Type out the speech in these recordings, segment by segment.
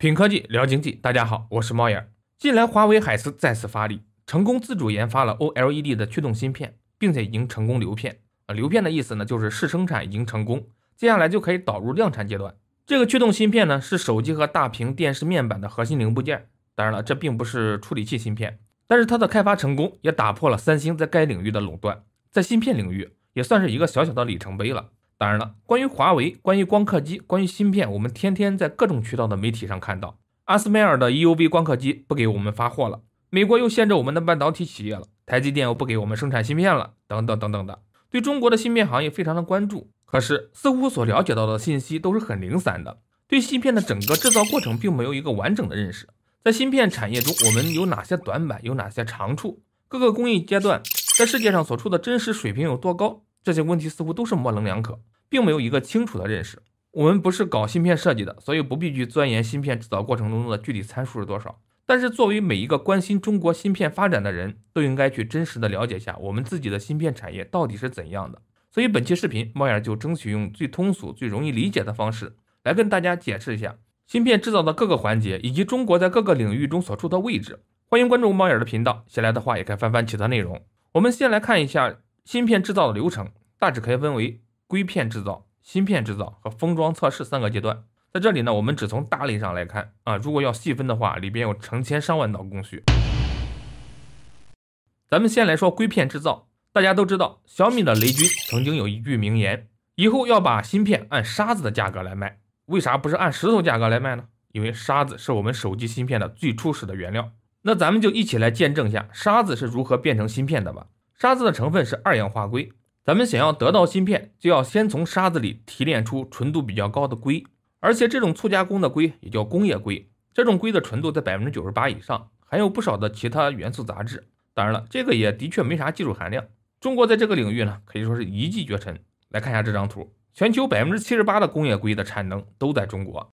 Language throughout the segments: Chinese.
品科技聊经济，大家好，我是猫眼。近来，华为海思再次发力，成功自主研发了 OLED 的驱动芯片，并且已经成功流片。啊，流片的意思呢，就是试生产已经成功，接下来就可以导入量产阶段。这个驱动芯片呢，是手机和大屏电视面板的核心零部件。当然了，这并不是处理器芯片，但是它的开发成功也打破了三星在该领域的垄断，在芯片领域也算是一个小小的里程碑了。当然了，关于华为，关于光刻机，关于芯片，我们天天在各种渠道的媒体上看到，阿斯麦尔的 EUV 光刻机不给我们发货了，美国又限制我们的半导体企业了，台积电又不给我们生产芯片了，等等等等的，对中国的芯片行业非常的关注。可是似乎所了解到的信息都是很零散的，对芯片的整个制造过程并没有一个完整的认识。在芯片产业中，我们有哪些短板，有哪些长处？各个工艺阶段在世界上所处的真实水平有多高？这些问题似乎都是模棱两可，并没有一个清楚的认识。我们不是搞芯片设计的，所以不必去钻研芯片制造过程中的具体参数是多少。但是，作为每一个关心中国芯片发展的人，都应该去真实的了解一下我们自己的芯片产业到底是怎样的。所以，本期视频猫眼就争取用最通俗、最容易理解的方式来跟大家解释一下芯片制造的各个环节，以及中国在各个领域中所处的位置。欢迎关注猫眼的频道，闲来的话也可以翻翻其他内容。我们先来看一下芯片制造的流程。大致可以分为硅片制造、芯片制造和封装测试三个阶段。在这里呢，我们只从大类上来看啊，如果要细分的话，里边有成千上万道工序。咱们先来说硅片制造。大家都知道，小米的雷军曾经有一句名言：以后要把芯片按沙子的价格来卖。为啥不是按石头价格来卖呢？因为沙子是我们手机芯片的最初始的原料。那咱们就一起来见证一下沙子是如何变成芯片的吧。沙子的成分是二氧化硅。咱们想要得到芯片，就要先从沙子里提炼出纯度比较高的硅，而且这种粗加工的硅也叫工业硅。这种硅的纯度在百分之九十八以上，含有不少的其他元素杂质。当然了，这个也的确没啥技术含量。中国在这个领域呢，可以说是一骑绝尘。来看一下这张图，全球百分之七十八的工业硅的产能都在中国。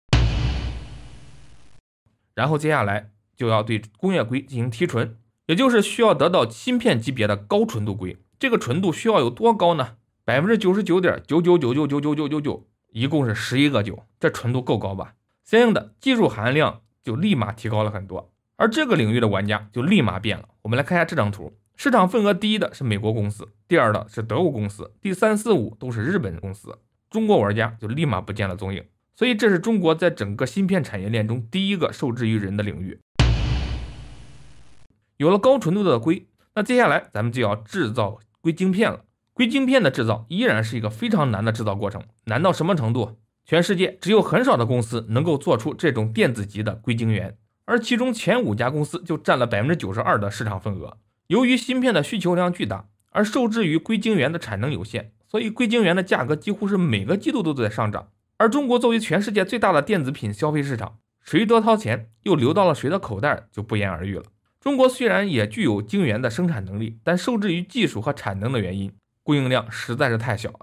然后接下来就要对工业硅进行提纯，也就是需要得到芯片级别的高纯度硅。这个纯度需要有多高呢？百分之九十九点九九九九九九九九九，一共是十一个九，这纯度够高吧？相应的技术含量就立马提高了很多，而这个领域的玩家就立马变了。我们来看一下这张图，市场份额第一的是美国公司，第二的是德国公司，第三四五都是日本公司，中国玩家就立马不见了踪影。所以这是中国在整个芯片产业链中第一个受制于人的领域。有了高纯度的硅，那接下来咱们就要制造。硅晶片了，硅晶片的制造依然是一个非常难的制造过程，难到什么程度？全世界只有很少的公司能够做出这种电子级的硅晶圆，而其中前五家公司就占了百分之九十二的市场份额。由于芯片的需求量巨大，而受制于硅晶圆的产能有限，所以硅晶圆的价格几乎是每个季度都在上涨。而中国作为全世界最大的电子品消费市场，谁多掏钱又流到了谁的口袋，就不言而喻了。中国虽然也具有晶圆的生产能力，但受制于技术和产能的原因，供应量实在是太小了。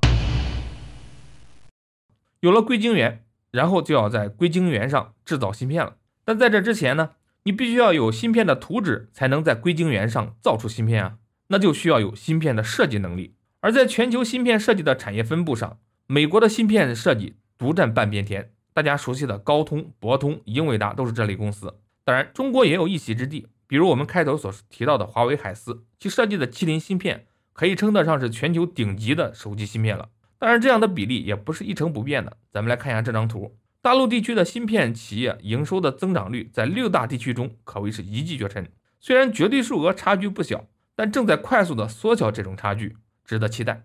有了硅晶圆，然后就要在硅晶圆上制造芯片了。但在这之前呢，你必须要有芯片的图纸，才能在硅晶圆上造出芯片啊。那就需要有芯片的设计能力。而在全球芯片设计的产业分布上，美国的芯片设计独占半边天。大家熟悉的高通、博通、英伟达都是这类公司。当然，中国也有一席之地。比如我们开头所提到的华为海思，其设计的麒麟芯片可以称得上是全球顶级的手机芯片了。当然，这样的比例也不是一成不变的。咱们来看一下这张图，大陆地区的芯片企业营收的增长率在六大地区中可谓是一骑绝尘。虽然绝对数额差距不小，但正在快速的缩小这种差距，值得期待。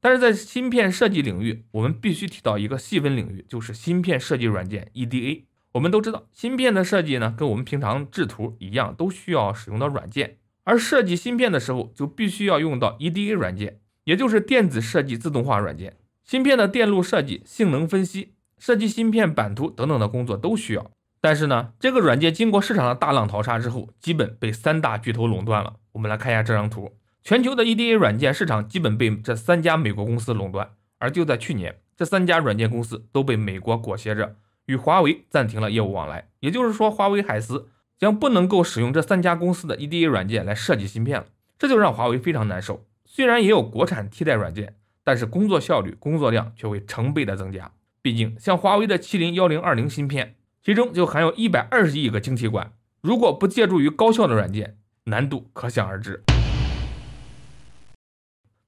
但是在芯片设计领域，我们必须提到一个细分领域，就是芯片设计软件 EDA。我们都知道，芯片的设计呢，跟我们平常制图一样，都需要使用到软件。而设计芯片的时候，就必须要用到 EDA 软件，也就是电子设计自动化软件。芯片的电路设计、性能分析、设计芯片版图等等的工作都需要。但是呢，这个软件经过市场的大浪淘沙之后，基本被三大巨头垄断了。我们来看一下这张图，全球的 EDA 软件市场基本被这三家美国公司垄断。而就在去年，这三家软件公司都被美国裹挟着。与华为暂停了业务往来，也就是说，华为海思将不能够使用这三家公司的 EDA 软件来设计芯片了，这就让华为非常难受。虽然也有国产替代软件，但是工作效率、工作量却会成倍的增加。毕竟像华为的麒麟幺零二零芯片，其中就含有一百二十亿个晶体管，如果不借助于高效的软件，难度可想而知。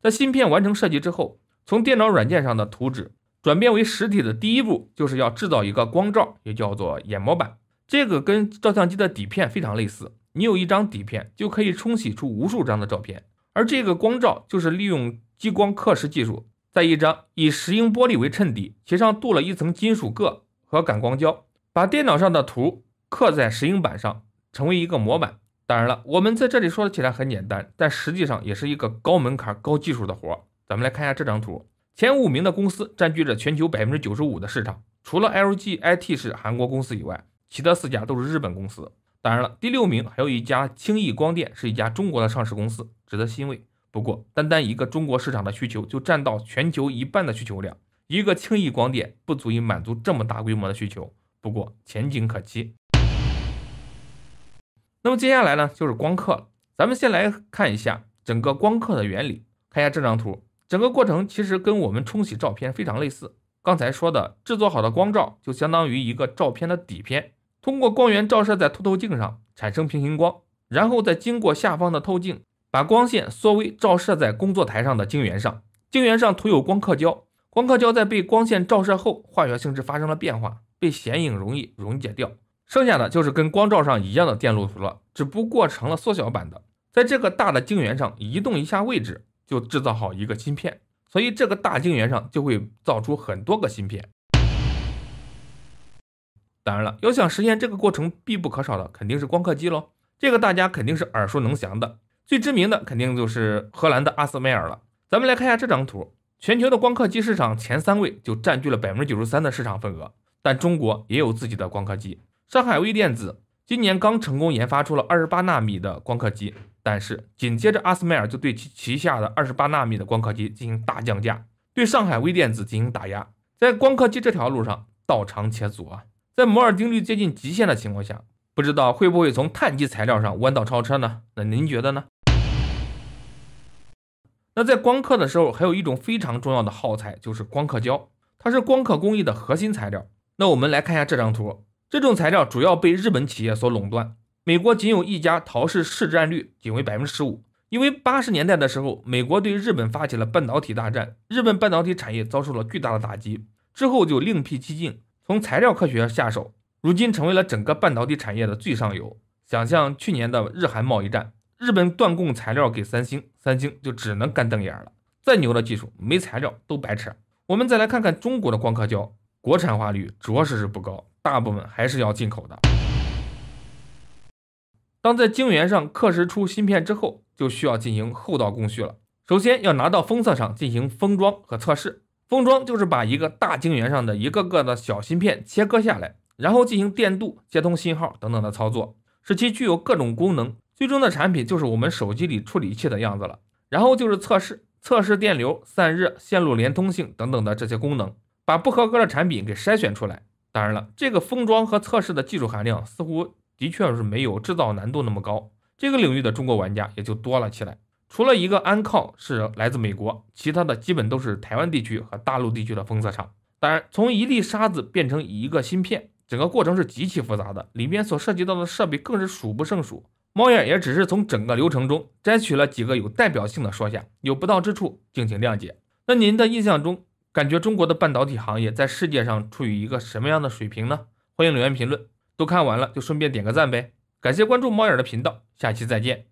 在芯片完成设计之后，从电脑软件上的图纸转变为实体的第一步，就是要制造一个光罩，也叫做眼模板。这个跟照相机的底片非常类似，你有一张底片就可以冲洗出无数张的照片。而这个光罩就是利用激光刻蚀技术，在一张以石英玻璃为衬底，其上镀了一层金属铬和感光胶，把电脑上的图刻在石英板上，成为一个模板。当然了，我们在这里说起来很简单，但实际上也是一个高门槛、高技术的活。咱们来看一下这张图，前五名的公司占据着全球百分之九十五的市场，除了 LG IT 是韩国公司以外，其他四家都是日本公司。当然了，第六名还有一家轻易光电，是一家中国的上市公司，值得欣慰。不过，单单一个中国市场的需求就占到全球一半的需求量，一个轻易光电不足以满足这么大规模的需求。不过前景可期。那么接下来呢，就是光刻了。咱们先来看一下整个光刻的原理。看一下这张图，整个过程其实跟我们冲洗照片非常类似。刚才说的制作好的光照，就相当于一个照片的底片，通过光源照射在凸透镜上，产生平行光，然后再经过下方的透镜，把光线缩微照射在工作台上的晶圆上。晶圆上涂有光刻胶，光刻胶在被光线照射后，化学性质发生了变化，被显影容易溶解掉。剩下的就是跟光照上一样的电路图了，只不过成了缩小版的，在这个大的晶圆上移动一下位置，就制造好一个芯片。所以这个大晶圆上就会造出很多个芯片。当然了，要想实现这个过程，必不可少的肯定是光刻机喽。这个大家肯定是耳熟能详的，最知名的肯定就是荷兰的阿斯麦尔了。咱们来看一下这张图，全球的光刻机市场前三位就占据了百分之九十三的市场份额，但中国也有自己的光刻机。上海微电子今年刚成功研发出了二十八纳米的光刻机，但是紧接着阿斯麦尔就对其旗下的二十八纳米的光刻机进行大降价，对上海微电子进行打压，在光刻机这条路上道长且阻啊！在摩尔定律接近极限的情况下，不知道会不会从碳基材料上弯道超车呢？那您觉得呢？那在光刻的时候，还有一种非常重要的耗材，就是光刻胶，它是光刻工艺的核心材料。那我们来看一下这张图。这种材料主要被日本企业所垄断，美国仅有一家陶氏市占率仅为百分之十五。因为八十年代的时候，美国对日本发起了半导体大战，日本半导体产业遭受了巨大的打击，之后就另辟蹊径，从材料科学下手，如今成为了整个半导体产业的最上游。想象去年的日韩贸易战，日本断供材料给三星，三星就只能干瞪眼了。再牛的技术，没材料都白扯。我们再来看看中国的光刻胶，国产化率着实是不高。大部分还是要进口的。当在晶圆上刻蚀出芯片之后，就需要进行后道工序了。首先要拿到封测场进行封装和测试。封装就是把一个大晶圆上的一个个的小芯片切割下来，然后进行电镀、接通信号等等的操作，使其具有各种功能。最终的产品就是我们手机里处理器的样子了。然后就是测试，测试电流、散热、线路连通性等等的这些功能，把不合格的产品给筛选出来。当然了，这个封装和测试的技术含量似乎的确是没有制造难度那么高，这个领域的中国玩家也就多了起来。除了一个安靠是来自美国，其他的基本都是台湾地区和大陆地区的封测厂。当然，从一粒沙子变成一个芯片，整个过程是极其复杂的，里边所涉及到的设备更是数不胜数。猫眼也只是从整个流程中摘取了几个有代表性的说下，有不到之处，敬请谅解。那您的印象中？感觉中国的半导体行业在世界上处于一个什么样的水平呢？欢迎留言评论。都看完了就顺便点个赞呗。感谢关注猫眼的频道，下期再见。